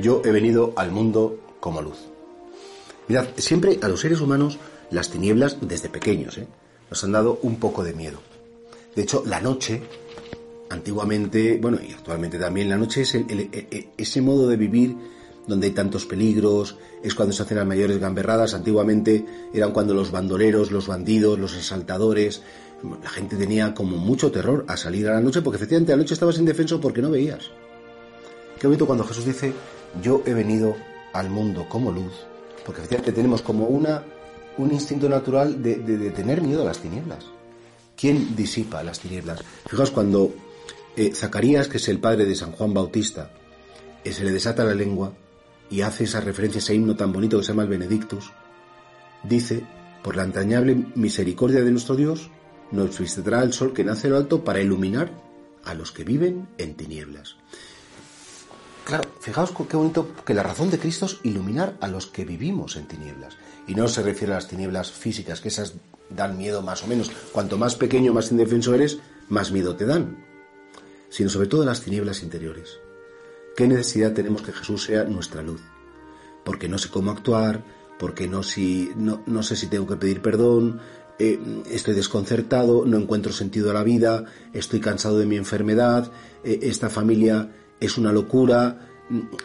Yo he venido al mundo como luz. Mirad, siempre a los seres humanos las tinieblas, desde pequeños, ¿eh? nos han dado un poco de miedo. De hecho, la noche, antiguamente, bueno, y actualmente también, la noche es ese modo de vivir donde hay tantos peligros, es cuando se hacen las mayores gamberradas. Antiguamente eran cuando los bandoleros, los bandidos, los asaltadores, la gente tenía como mucho terror a salir a la noche porque efectivamente a la noche estabas indefenso porque no veías. Qué bonito cuando Jesús dice, yo he venido al mundo como luz, porque efectivamente tenemos como una, un instinto natural de, tener miedo a las tinieblas. ¿Quién disipa las tinieblas? Fijaos, cuando eh, Zacarías, que es el padre de San Juan Bautista, eh, se le desata la lengua y hace esa referencia, ese himno tan bonito que se llama el Benedictus, dice, por la entrañable misericordia de nuestro Dios, nos visitará el sol que nace en lo alto para iluminar a los que viven en tinieblas. Claro, fijaos qué bonito que la razón de Cristo es iluminar a los que vivimos en tinieblas. Y no se refiere a las tinieblas físicas, que esas dan miedo más o menos. Cuanto más pequeño, más indefenso eres, más miedo te dan. Sino sobre todo las tinieblas interiores. ¿Qué necesidad tenemos que Jesús sea nuestra luz? Porque no sé cómo actuar, porque no, sé si tengo que pedir perdón, eh, estoy desconcertado, no encuentro sentido a la vida, estoy cansado de mi enfermedad, eh, esta familia es una locura,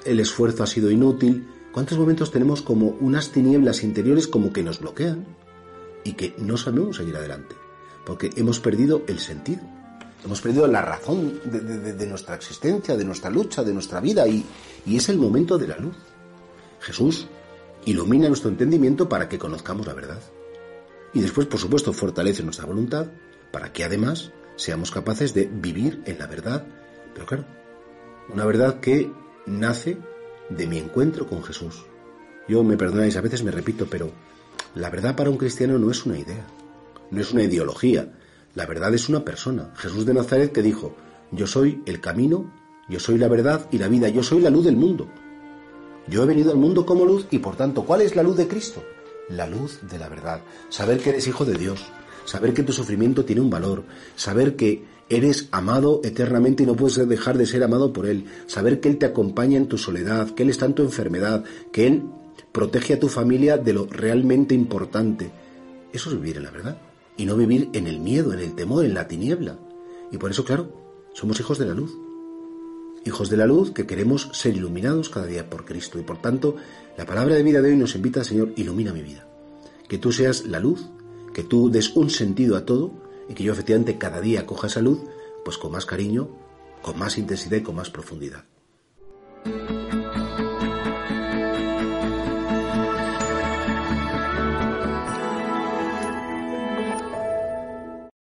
el esfuerzo ha sido inútil. ¿Cuántos momentos tenemos como unas tinieblas interiores como que nos bloquean y que no sabemos seguir adelante? Porque hemos perdido el sentido, hemos perdido la razón de, nuestra existencia, de nuestra lucha, de nuestra vida y, es el momento de la luz. Jesús ilumina nuestro entendimiento para que conozcamos la verdad. Y después, por supuesto, fortalece nuestra voluntad para que además seamos capaces de vivir en la verdad. Pero claro, una verdad que nace de mi encuentro con Jesús. Yo me perdonáis, a veces me repito, pero la verdad para un cristiano no es una idea, no es una ideología. La verdad es una persona. Jesús de Nazaret que dijo, yo soy el camino, yo soy la verdad y la vida, yo soy la luz del mundo. Yo he venido al mundo como luz y por tanto, ¿cuál es la luz de Cristo? La luz de la verdad. Saber que eres hijo de Dios, saber que tu sufrimiento tiene un valor, saber que Eres amado eternamente y no puedes dejar de ser amado por Él. Saber que Él te acompaña en tu soledad, que Él está en tu enfermedad, que Él protege a tu familia de lo realmente importante. Eso es vivir en la verdad. Y no vivir en el miedo, en el temor, en la tiniebla. Y por eso, claro, somos hijos de la luz. Hijos de la luz que queremos ser iluminados cada día por Cristo. Y por tanto, la palabra de vida de hoy nos invita, Señor, ilumina mi vida. Que tú seas la luz, que tú des un sentido a todo y que yo efectivamente cada día coja esa luz, pues con más cariño, con más intensidad y con más profundidad.